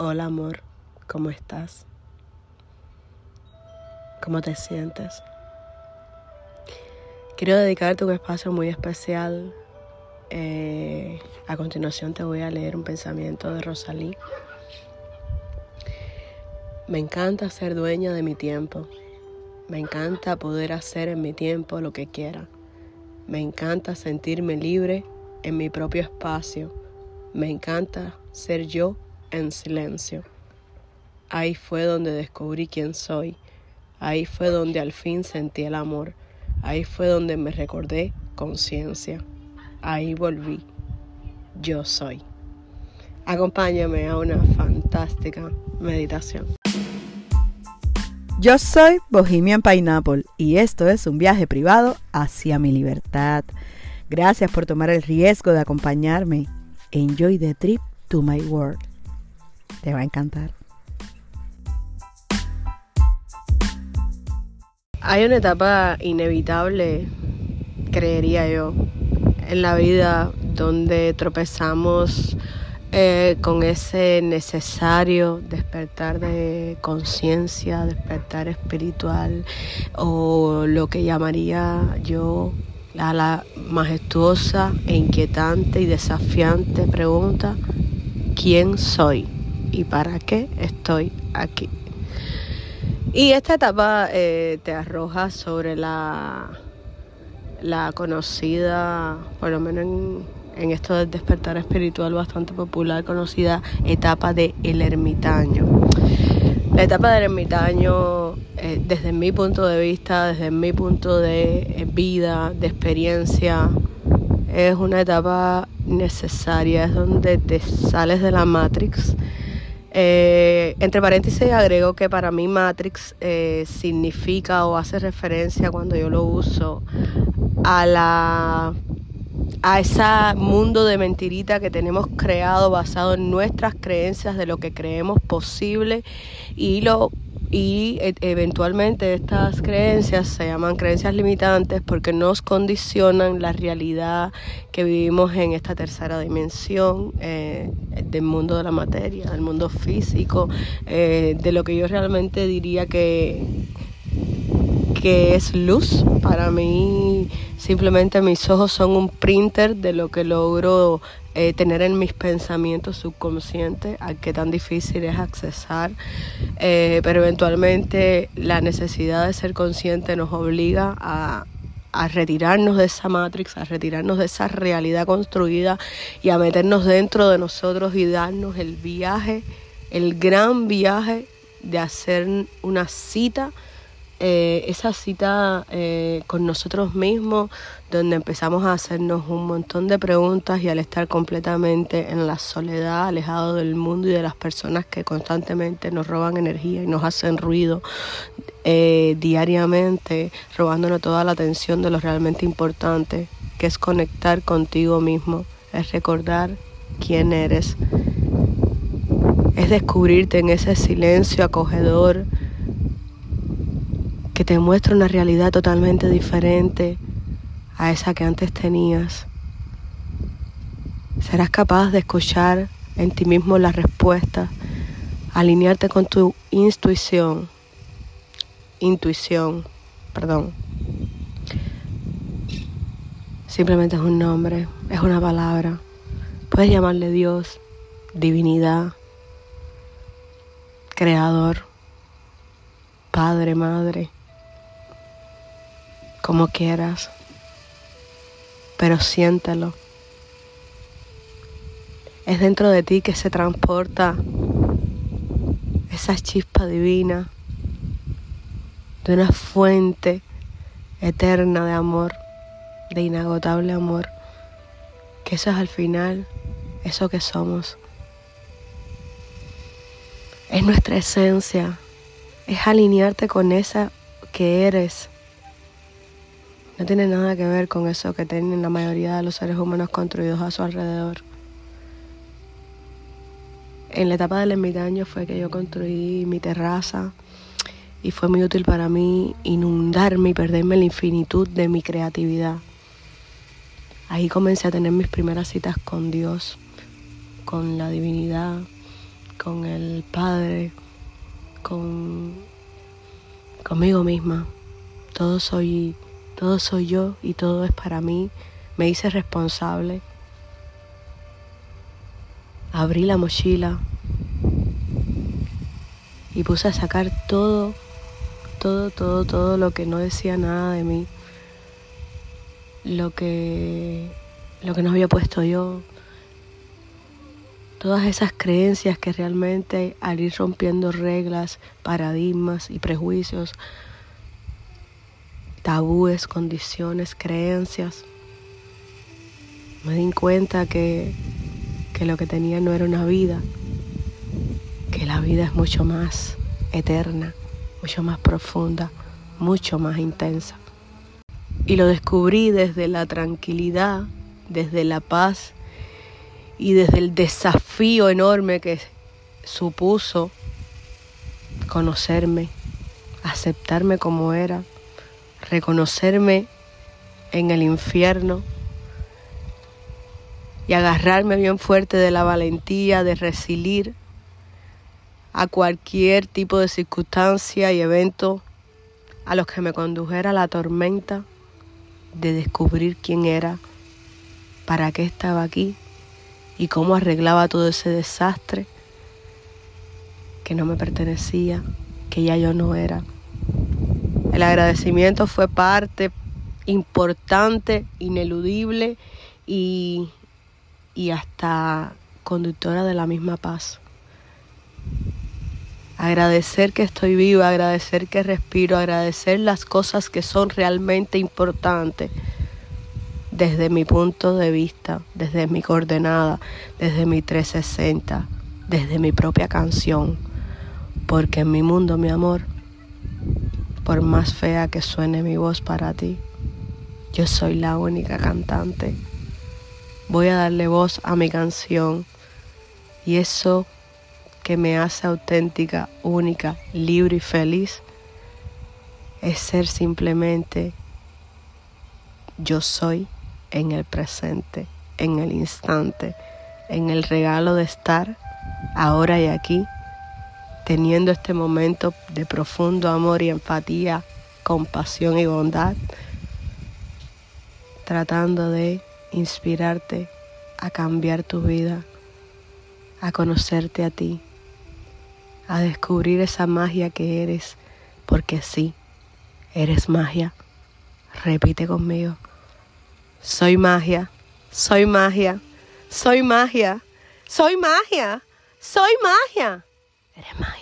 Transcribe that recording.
Hola amor, ¿cómo estás? ¿Cómo te sientes? Quiero dedicarte un espacio muy especial. Eh, a continuación te voy a leer un pensamiento de Rosalí. Me encanta ser dueña de mi tiempo. Me encanta poder hacer en mi tiempo lo que quiera. Me encanta sentirme libre en mi propio espacio. Me encanta ser yo en silencio. Ahí fue donde descubrí quién soy. Ahí fue donde al fin sentí el amor. Ahí fue donde me recordé conciencia. Ahí volví. Yo soy. Acompáñame a una fantástica meditación. Yo soy Bohemian Pineapple y esto es un viaje privado hacia mi libertad. Gracias por tomar el riesgo de acompañarme. Enjoy the trip to my world. Te va a encantar. Hay una etapa inevitable, creería yo, en la vida donde tropezamos eh, con ese necesario despertar de conciencia, despertar espiritual o lo que llamaría yo a la majestuosa e inquietante y desafiante pregunta, ¿quién soy? Y para qué estoy aquí. Y esta etapa eh, te arroja sobre la, la conocida, por lo menos en, esto del despertar espiritual bastante popular, conocida etapa de el ermitaño. La etapa del ermitaño, eh, desde mi punto de vista, desde mi punto de eh, vida, de experiencia, es una etapa necesaria, es donde te sales de la Matrix eh, entre paréntesis agrego que para mí Matrix eh, significa o hace referencia cuando yo lo uso a la a ese mundo de mentirita que tenemos creado basado en nuestras creencias de lo que creemos posible y lo y e, eventualmente estas creencias se llaman creencias limitantes porque nos condicionan la realidad que vivimos en esta tercera dimensión eh, del mundo de la materia, del mundo físico, eh, de lo que yo realmente diría que, que es luz. Para mí simplemente mis ojos son un printer de lo que logro eh, tener en mis pensamientos subconscientes, a qué tan difícil es accesar, eh, pero eventualmente la necesidad de ser consciente nos obliga a, a retirarnos de esa matrix, a retirarnos de esa realidad construida y a meternos dentro de nosotros y darnos el viaje, el gran viaje de hacer una cita eh, esa cita eh, con nosotros mismos, donde empezamos a hacernos un montón de preguntas y al estar completamente en la soledad, alejado del mundo y de las personas que constantemente nos roban energía y nos hacen ruido eh, diariamente, robándonos toda la atención de lo realmente importante, que es conectar contigo mismo, es recordar quién eres, es descubrirte en ese silencio acogedor que te muestra una realidad totalmente diferente a esa que antes tenías. Serás capaz de escuchar en ti mismo la respuesta, alinearte con tu intuición, intuición, perdón. Simplemente es un nombre, es una palabra. Puedes llamarle Dios, divinidad, creador, padre, madre como quieras, pero siéntelo. Es dentro de ti que se transporta esa chispa divina de una fuente eterna de amor, de inagotable amor, que eso es al final eso que somos. Es nuestra esencia, es alinearte con esa que eres no tiene nada que ver con eso que tienen la mayoría de los seres humanos construidos a su alrededor. En la etapa del ermitaño fue que yo construí mi terraza y fue muy útil para mí inundarme y perderme la infinitud de mi creatividad. Ahí comencé a tener mis primeras citas con Dios, con la divinidad, con el Padre, con conmigo misma. Todo soy, todo soy yo y todo es para mí. Me hice responsable. Abrí la mochila y puse a sacar todo, todo, todo, todo lo que no decía nada de mí, lo que, lo que no había puesto yo, todas esas creencias que realmente al ir rompiendo reglas, paradigmas y prejuicios, tabúes, condiciones, creencias, me di cuenta que, que lo que tenía no era una vida, que la vida es mucho más eterna, mucho más profunda, mucho más intensa. Y lo descubrí desde la tranquilidad, desde la paz y desde el desafío enorme que supuso conocerme, aceptarme como era, reconocerme en el infierno y agarrarme bien fuerte de la valentía de resilir a cualquier tipo de circunstancia y evento a los que me condujera la tormenta de descubrir quién era, para qué estaba aquí y cómo arreglaba todo ese desastre que no me pertenecía, que ya yo no era. El agradecimiento fue parte importante, ineludible y, y hasta conductora de la misma paz. Agradecer que estoy viva, agradecer que respiro, agradecer las cosas que son realmente importantes desde mi punto de vista, desde mi coordenada, desde mi 360, desde mi propia canción. Porque en mi mundo, mi amor, por más fea que suene mi voz para ti, yo soy la única cantante. Voy a darle voz a mi canción y eso que me hace auténtica, única, libre y feliz es ser simplemente yo soy en el presente, en el instante, en el regalo de estar ahora y aquí, teniendo este momento de profundo amor y empatía, compasión y bondad, tratando de inspirarte a cambiar tu vida, a conocerte a ti, a descubrir esa magia que eres, porque sí, eres magia. Repite conmigo. Soy magia, soy magia, soy magia, soy magia, soy magia. Eres magia.